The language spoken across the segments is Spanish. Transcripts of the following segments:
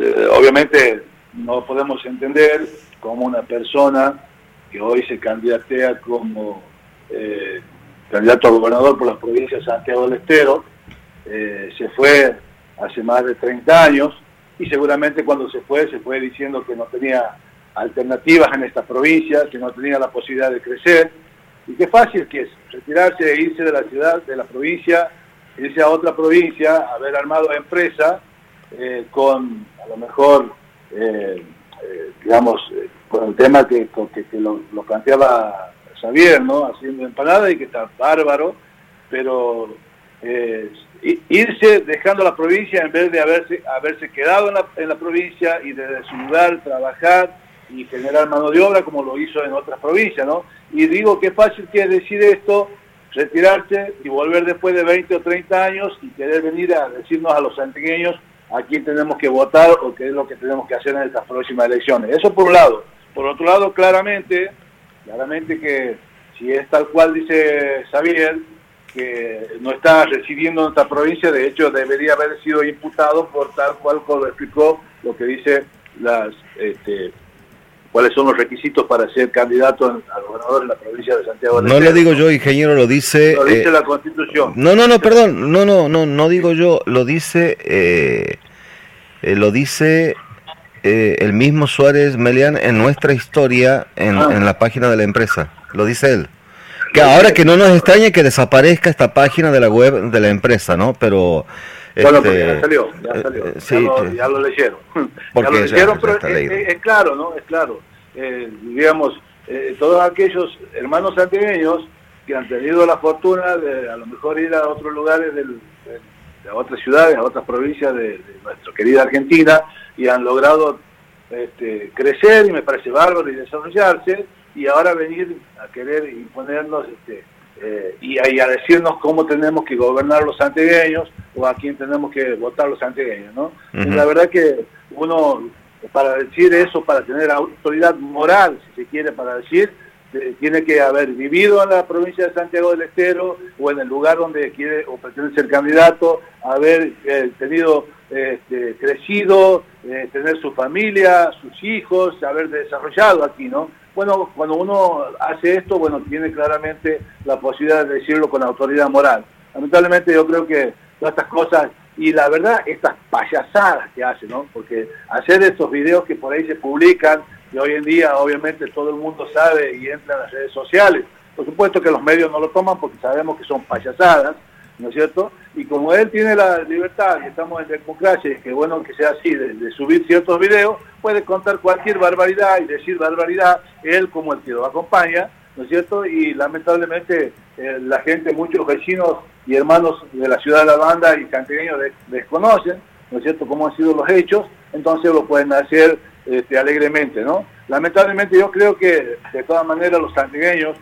eh, obviamente no podemos entender cómo una persona que hoy se candidatea como eh, candidato a gobernador por la provincia de Santiago del Estero, eh, se fue hace más de 30 años y seguramente cuando se fue, se fue diciendo que no tenía alternativas en esta provincia, que no tenía la posibilidad de crecer. Y qué fácil que es retirarse e irse de la ciudad, de la provincia, irse a otra provincia, haber armado empresa eh, con a lo mejor, digamos, con el tema que, que, lo, planteaba Xavier, ¿no? Haciendo empanada y que está bárbaro, pero eh, irse dejando la provincia en vez de haberse, haberse quedado en la, en la provincia y desde su lugar trabajar y generar mano de obra como lo hizo en otras provincias, ¿no? Y digo que fácil que decir esto, retirarse y volver después de 20 o 30 años y querer venir a decirnos a los santiagueños a quién tenemos que votar o qué es lo que tenemos que hacer en estas próximas elecciones. Eso por un lado. Por otro lado, claramente, claramente que si es tal cual dice Xavier, que no está residiendo en esta provincia, de hecho debería haber sido imputado por tal cual como explicó lo que dice las este, cuáles son los requisitos para ser candidato al gobernador en la provincia de Santiago No lo digo yo, ingeniero, lo dice... Lo dice eh, la Constitución. No, no, no, perdón, no, no, no, no digo yo, lo dice, eh, eh, lo dice eh, el mismo Suárez Melián en nuestra historia en, ah. en, la página de la empresa. Lo dice él. Que ahora que no nos extrañe que desaparezca esta página de la web de la empresa, ¿no? Pero... Bueno, este, ya salió, ya eh, salió. Eh, sí, ya, lo, leyeron. ya lo leyeron, pero es, claro, ¿no? Es claro. digamos, todos aquellos hermanos santiagueños que han tenido la fortuna de a lo mejor ir a otros lugares del, de, otras ciudades, a otras provincias de, de nuestra querida Argentina, y han logrado este, crecer y me parece bárbaro y desarrollarse y ahora venir a querer imponernos este, eh, y, a, decirnos cómo tenemos que gobernar los santiagueños o a quién tenemos que votar los santiagueños. ¿no? La verdad que uno, para decir eso, para tener autoridad moral, si se quiere, para decir, eh, tiene que haber vivido en la provincia de Santiago del Estero o en el lugar donde quiere o pretende ser candidato, haber eh, tenido este, crecido, eh, tener su familia, sus hijos, haber desarrollado aquí, ¿no? Bueno, cuando uno hace esto, bueno, tiene claramente la posibilidad de decirlo con autoridad moral. Lamentablemente yo creo que todas estas cosas, y la verdad, estas payasadas que hacen, ¿no? Porque hacer estos videos que por ahí se publican, y hoy en día obviamente todo el mundo sabe y entra en las redes sociales, por supuesto que los medios no lo toman porque sabemos que son payasadas, ¿no es cierto? Y como él tiene la libertad, y estamos en democracia, y que bueno que sea así, de, subir ciertos videos, puede contar cualquier barbaridad y decir barbaridad, él como el que lo acompaña, ¿no es cierto? Y lamentablemente eh, la gente, muchos vecinos y hermanos de la ciudad de la banda y santiagueños desconocen, ¿no es cierto?, cómo han sido los hechos, entonces lo pueden hacer este, alegremente, ¿no? Lamentablemente yo creo que de todas maneras los santiagueños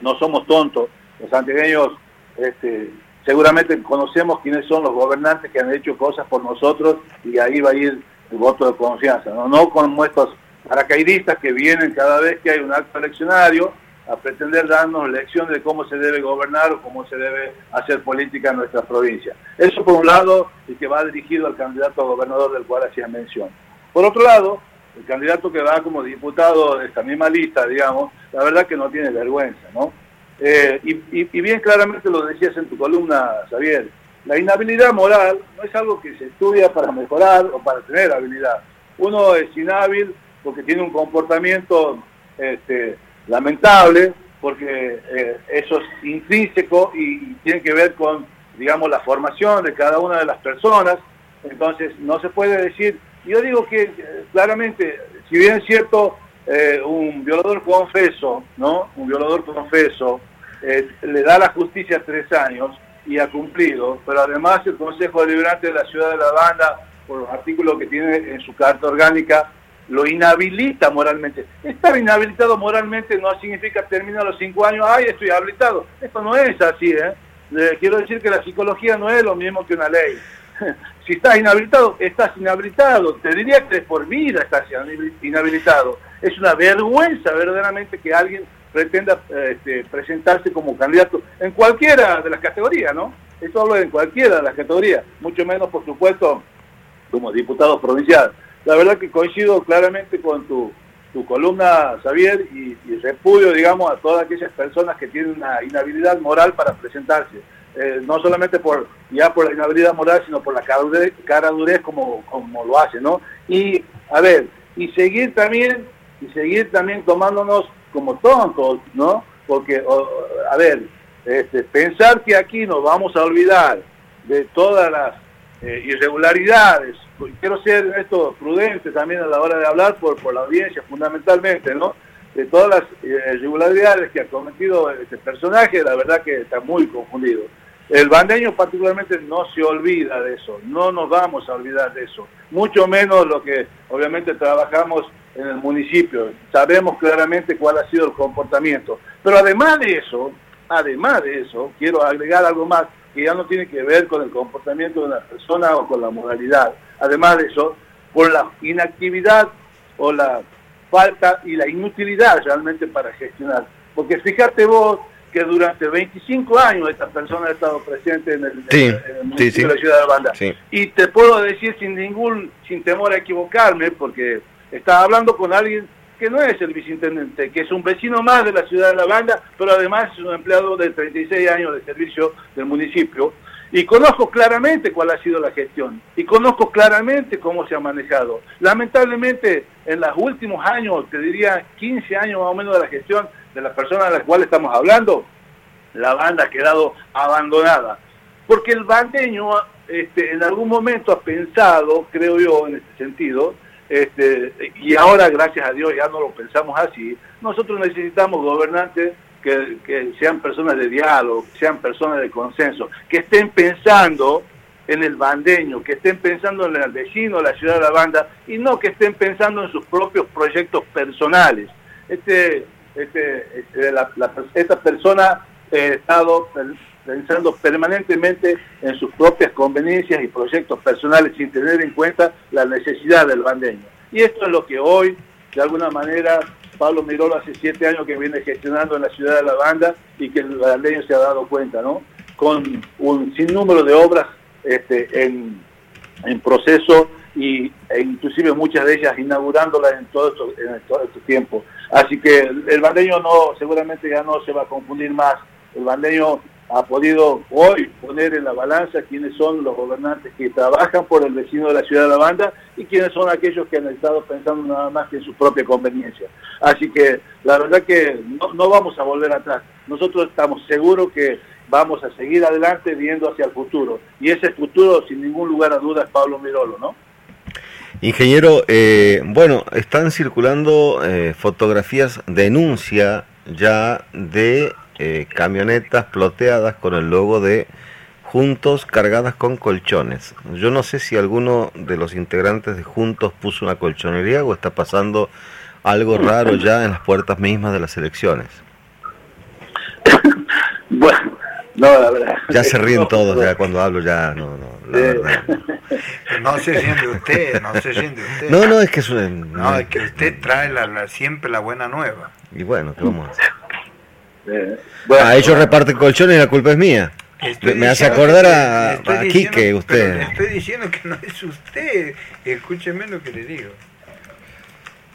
no somos tontos, los santiagueños este, seguramente conocemos quiénes son los gobernantes que han hecho cosas por nosotros y ahí va a ir voto de confianza, no, no como estos paracaidistas que vienen cada vez que hay un acto eleccionario a pretender darnos lección de cómo se debe gobernar o cómo se debe hacer política en nuestra provincia. Eso por un lado, y que va dirigido al candidato a gobernador del cual hacía mención. Por otro lado, el candidato que va como diputado de esta misma lista, digamos, la verdad que no tiene vergüenza, ¿no? Eh, y, bien claramente lo decías en tu columna, Xavier, la inhabilidad moral no es algo que se estudia para mejorar o para tener habilidad. Uno es inhábil porque tiene un comportamiento este, lamentable, porque eh, eso es intrínseco y, tiene que ver con, digamos, la formación de cada una de las personas. Entonces, no se puede decir, yo digo que eh, claramente, si bien es cierto, eh, un violador confeso, ¿no? Un violador confeso le da la justicia tres años y ha cumplido, pero además el Consejo Deliberante de la Ciudad de La Banda, por los artículos que tiene en su carta orgánica, lo inhabilita moralmente. Estar inhabilitado moralmente no significa terminar los cinco años, ay, estoy habilitado. Esto no es así, ¿eh? quiero decir que la psicología no es lo mismo que una ley. si estás inhabilitado, estás inhabilitado. Te diría que por vida estás inhabilitado. Es una vergüenza verdaderamente que alguien pretenda este, presentarse como candidato en cualquiera de las categorías, ¿no? Eso hablo en cualquiera de las categorías, mucho menos, por supuesto, como diputado provincial. La verdad que coincido claramente con tu, tu columna, Xavier, y, repudio, digamos, a todas aquellas personas que tienen una inhabilidad moral para presentarse. Eh, no solamente por ya por la inhabilidad moral, sino por la cara durez, como, como lo hace, ¿no? Y, a ver, y seguir también, y seguir también tomándonos como tontos, ¿no? Porque, a ver, este, pensar que aquí nos vamos a olvidar de todas las eh, irregularidades, quiero ser esto prudente también a la hora de hablar por, por la audiencia fundamentalmente, ¿no? De todas las eh, irregularidades que ha cometido este personaje, la verdad que está muy confundido. El bandeño particularmente no se olvida de eso, no nos vamos a olvidar de eso, mucho menos lo que obviamente trabajamos en el municipio, sabemos claramente cuál ha sido el comportamiento. Pero además de eso, además de eso, quiero agregar algo más que ya no tiene que ver con el comportamiento de una persona o con la moralidad. Además de eso, por la inactividad o la falta y la inutilidad realmente para gestionar. Porque fíjate vos que durante 25 años esta persona ha estado presente en el, municipio de la ciudad de Banda. Y te puedo decir sin ningún, sin temor a equivocarme, porque estaba hablando con alguien que no es el viceintendente, que es un vecino más de la ciudad de La Banda, pero además es un empleado de 36 años de servicio del municipio. Y conozco claramente cuál ha sido la gestión y conozco claramente cómo se ha manejado. Lamentablemente, en los últimos años, te diría 15 años más o menos de la gestión, de las personas a las cuales estamos hablando, la banda ha quedado abandonada. Porque el bandeño este, en algún momento ha pensado, creo yo, en este sentido, este, y ahora, gracias a Dios, ya no lo pensamos así, nosotros necesitamos gobernantes que, que sean personas de diálogo, sean personas de consenso, que estén pensando en el bandeño, que estén pensando en el vecino, la ciudad de la banda, y no que estén pensando en sus propios proyectos personales. Este, este, este, esta persona ha estado pensando permanentemente en sus propias conveniencias y proyectos personales sin tener en cuenta la necesidad del bandeño. Y esto es lo que hoy, de alguna manera, Pablo Mirolo hace siete años que viene gestionando en la ciudad de La Banda y que el bandeño se ha dado cuenta, ¿no? Con un sinnúmero de obras este, en, en proceso y, e inclusive muchas de ellas inaugurándolas en todo, esto, en todo este tiempo. Así que el bandeño no, seguramente ya no se va a confundir más. El bandeño ha podido hoy poner en la balanza quiénes son los gobernantes que trabajan por el vecino de la ciudad de La Banda y quiénes son aquellos que han estado pensando nada más que en su propia conveniencia. Así que la verdad que no, no vamos a volver atrás. Nosotros estamos seguros que vamos a seguir adelante viendo hacia el futuro. Y ese futuro, sin ningún lugar a dudas, Pablo Mirolo, ¿no? Ingeniero, eh, bueno, están circulando eh, fotografías, denuncia ya de eh, camionetas ploteadas con el logo de Juntos cargadas con colchones. Yo no sé si alguno de los integrantes de Juntos puso una colchonería o está pasando algo raro ya en las puertas mismas de las elecciones. bueno, no, la verdad. Ya se ríen todos, ya cuando hablo ya, no, no, la verdad. No se siente usted, no se siente usted. No, no, es que No, es que usted trae la, siempre la buena nueva. Y bueno, ¿qué vamos a hacer? Eh, bueno, ah, ellos reparten colchones y la culpa es mía. me hace acordar a, a Quique, usted. estoy diciendo que no es usted. Escúcheme lo que le digo.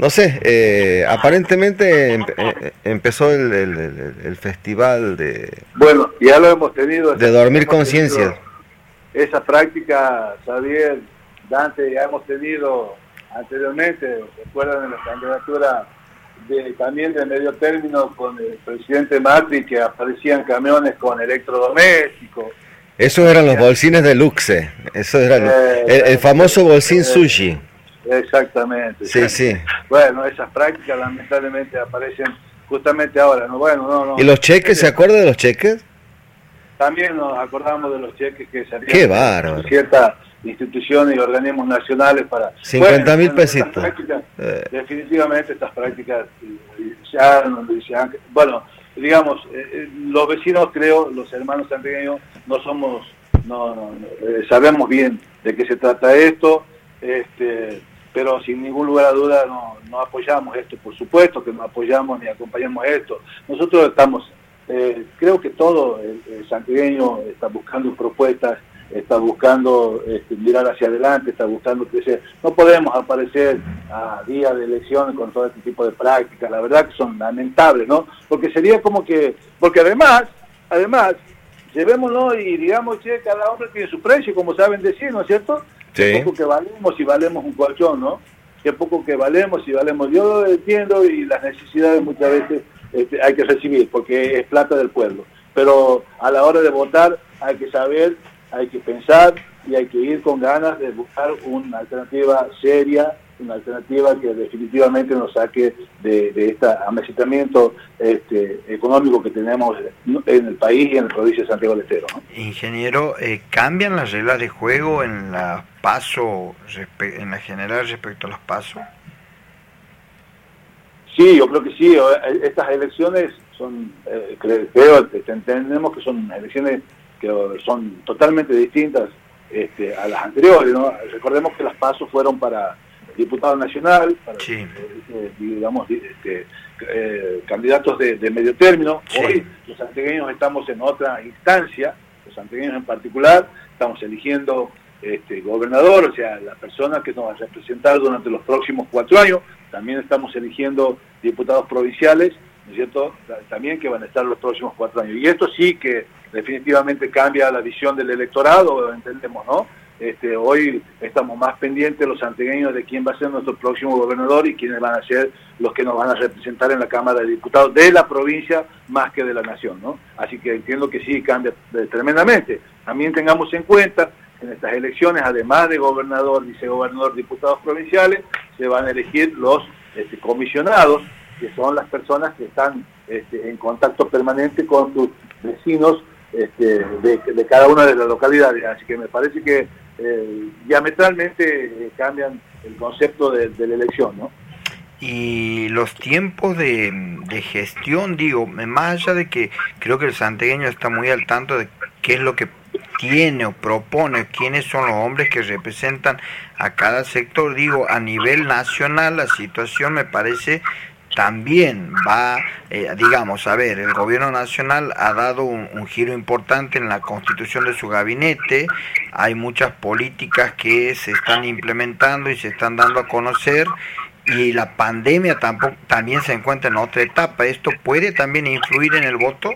No sé, eh, aparentemente eh, empezó el, festival de... Bueno, ya lo hemos tenido. De dormir conciencia. Esa práctica, Xavier, Dante, ya hemos tenido anteriormente, recuerdan en la candidatura de, también de medio término con el presidente Macri, que aparecían camiones con electrodomésticos. Esos eran los bolsines de Luxe, eso era el, el famoso bolsín sushi. Exactamente. Sí, sí. Bueno, esas prácticas lamentablemente aparecen justamente ahora. ¿no? Bueno, no, no. ¿Y los cheques? ¿Se acuerda de los cheques? También nos acordamos de los cheques que salían Qué bárbaro. ciertas instituciones y organismos nacionales para... 50 mil pesitos. Eh. Definitivamente estas prácticas ya, bueno, digamos, eh, eh, los vecinos creo, los hermanos santiagueños, no somos, no, no sabemos bien de qué se trata esto, este, pero sin ningún lugar a duda no, apoyamos esto, por supuesto que no apoyamos ni acompañamos esto. Nosotros estamos, creo que todo el, el, está buscando propuestas está buscando este, mirar hacia adelante, está buscando crecer. No podemos aparecer a día de elecciones con todo este tipo de prácticas, la verdad que son lamentables, ¿no? Porque sería como que, porque además, además, llevémoslo y digamos, que cada hombre tiene su precio, como saben decir, ¿no es cierto? Sí. poco que valemos y valemos un colchón, ¿no? Qué poco que valemos y valemos. Yo lo entiendo y las necesidades muchas veces este, hay que recibir porque es plata del pueblo. Pero a la hora de votar hay que saber, hay que pensar y hay que ir con ganas de buscar una alternativa seria, una alternativa que definitivamente nos saque de, este amesitamiento este, económico que tenemos en el país y en la provincia de Santiago del Estero. Ingeniero, eh, ¿cambian las reglas de juego en la paso, en la general respecto a los pasos? Sí, yo creo que sí. Eh, estas elecciones son, eh, creo, entendemos que son elecciones que son totalmente distintas este, a las anteriores. ¿no? Recordemos que las pasos fueron para diputado nacional, para, eh, digamos, este, candidatos de, medio término. Hoy los santiagueños estamos en otra instancia, los santiagueños en particular, estamos eligiendo este, gobernador, o sea, la persona que nos va a representar durante los próximos cuatro años. También estamos eligiendo diputados provinciales, ¿no es cierto? También que van a estar los próximos cuatro años. Y esto sí que definitivamente cambia la visión del electorado, entendemos, ¿no? Este, hoy estamos más pendientes los santiagueños de quién va a ser nuestro próximo gobernador y quiénes van a ser los que nos van a representar en la Cámara de Diputados de la provincia más que de la nación, ¿no? Así que entiendo que sí cambia tremendamente. También tengamos en cuenta en estas elecciones, además de gobernador, vicegobernador, diputados provinciales, se van a elegir los este, comisionados, que son las personas que están este, en contacto permanente con sus vecinos este, de, cada una de las localidades. Así que me parece que eh, diametralmente eh, cambian el concepto de, la elección, ¿no? Y los tiempos de, gestión, digo, más allá de que creo que el santegueño está muy al tanto de qué es lo que tiene o propone quiénes son los hombres que representan a cada sector. Digo, a nivel nacional la situación me parece también va, eh, digamos, a ver, el gobierno nacional ha dado un, giro importante en la constitución de su gabinete, hay muchas políticas que se están implementando y se están dando a conocer y la pandemia tampoco, también se encuentra en otra etapa. ¿Esto puede también influir en el voto?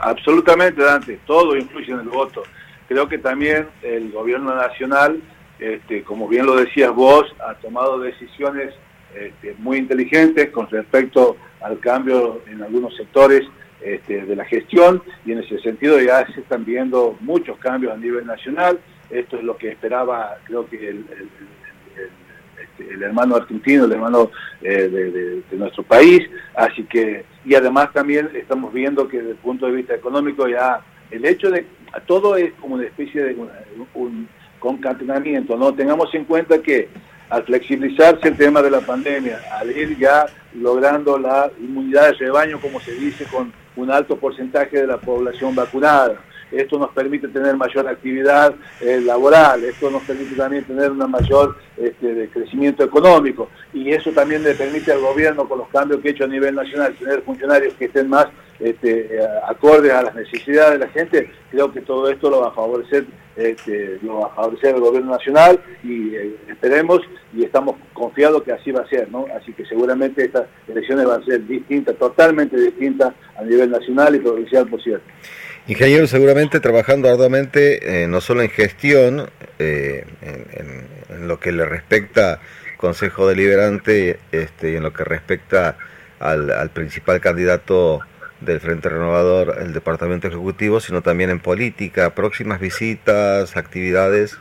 absolutamente, Dante, todo influye en el voto. Creo que también el gobierno nacional, este, como bien lo decías vos, ha tomado decisiones este, muy inteligentes con respecto al cambio en algunos sectores este, de la gestión y en ese sentido ya se están viendo muchos cambios a nivel nacional. Esto es lo que esperaba, creo que el este, el hermano argentino, el hermano eh, de, nuestro país, así que, y además también estamos viendo que desde el punto de vista económico ya el hecho de, todo es como una especie de un, concatenamiento, ¿no? Tengamos en cuenta que al flexibilizarse el tema de la pandemia, al ir ya logrando la inmunidad de rebaño, como se dice, con un alto porcentaje de la población vacunada, esto nos permite tener mayor actividad eh, laboral, esto nos permite también tener una mayor este, crecimiento económico y eso también le permite al gobierno con los cambios que ha hecho a nivel nacional tener funcionarios que estén más este, acordes a las necesidades de la gente, creo que todo esto lo va a favorecer, este, lo va a favorecer el gobierno nacional y eh, esperemos y estamos confiados que así va a ser, ¿no? Así que seguramente estas elecciones van a ser distintas, totalmente distintas a nivel nacional y provincial, por cierto. Ingeniero, seguramente trabajando arduamente, eh, no solo en gestión, eh, en, lo que le respecta Consejo Deliberante este, y en lo que respecta al, principal candidato del Frente Renovador, el Departamento Ejecutivo, sino también en política, próximas visitas, actividades.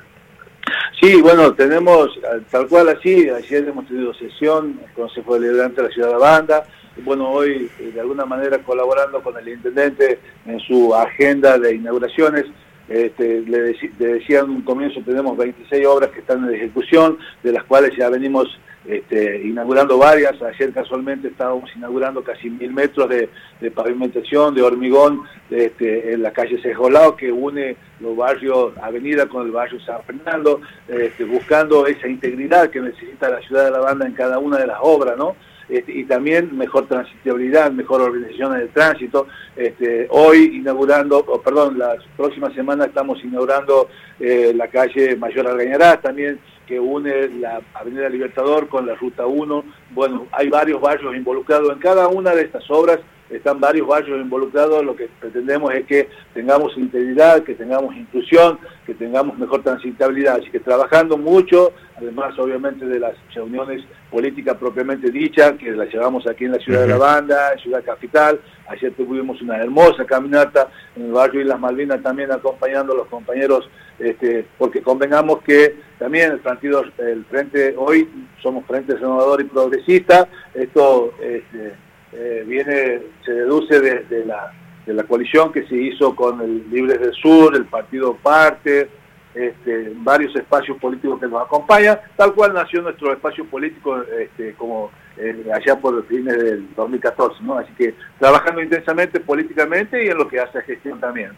Sí, bueno, tenemos tal cual así, ayer hemos tenido sesión, el Consejo Deliberante de la Ciudad de la Banda, bueno, hoy eh, de alguna manera colaborando con el intendente en su agenda de inauguraciones. Este, le, decía en un comienzo, tenemos 26 obras que están en ejecución, de las cuales ya venimos este, inaugurando varias. Ayer casualmente estábamos inaugurando casi mil metros de, pavimentación, de hormigón, este, en la calle Sejolao, que une los barrios Avenida con el barrio San Fernando, este, buscando esa integridad que necesita la ciudad de La Banda en cada una de las obras, ¿no? este, y también mejor transitabilidad, mejor organización del tránsito. Este, hoy inaugurando, o perdón, la próxima semana estamos inaugurando eh, la calle Mayor Argañarás, también que une la Avenida Libertador con la Ruta 1. Bueno, hay varios barrios involucrados en cada una de estas obras están varios barrios involucrados, lo que pretendemos es que tengamos integridad, que tengamos inclusión, que tengamos mejor transitabilidad. Así que trabajando mucho, además obviamente de las reuniones políticas propiamente dichas, que las llevamos aquí en la ciudad de La Banda, en Ciudad Capital. Ayer tuvimos una hermosa caminata en el barrio las Malvinas también acompañando a los compañeros, este, porque convengamos que también el partido, el frente, hoy somos Frente Renovador y Progresista, esto... Este, eh, viene, se deduce de, la, de la coalición que se hizo con el Libres del Sur, el Partido Parte, este, varios espacios políticos que nos acompañan, tal cual nació nuestro espacio político este, como eh, allá por fines del 2014, ¿no? Así que trabajando intensamente políticamente y en lo que hace gestión también.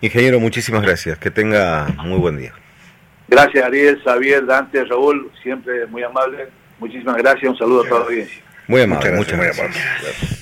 Ingeniero, muchísimas gracias, que tenga muy buen día. Gracias Ariel, Xavier, Dante, Raúl, siempre muy amable. Muchísimas gracias, un saludo a toda la audiencia. Muy amable, muchas, gracias.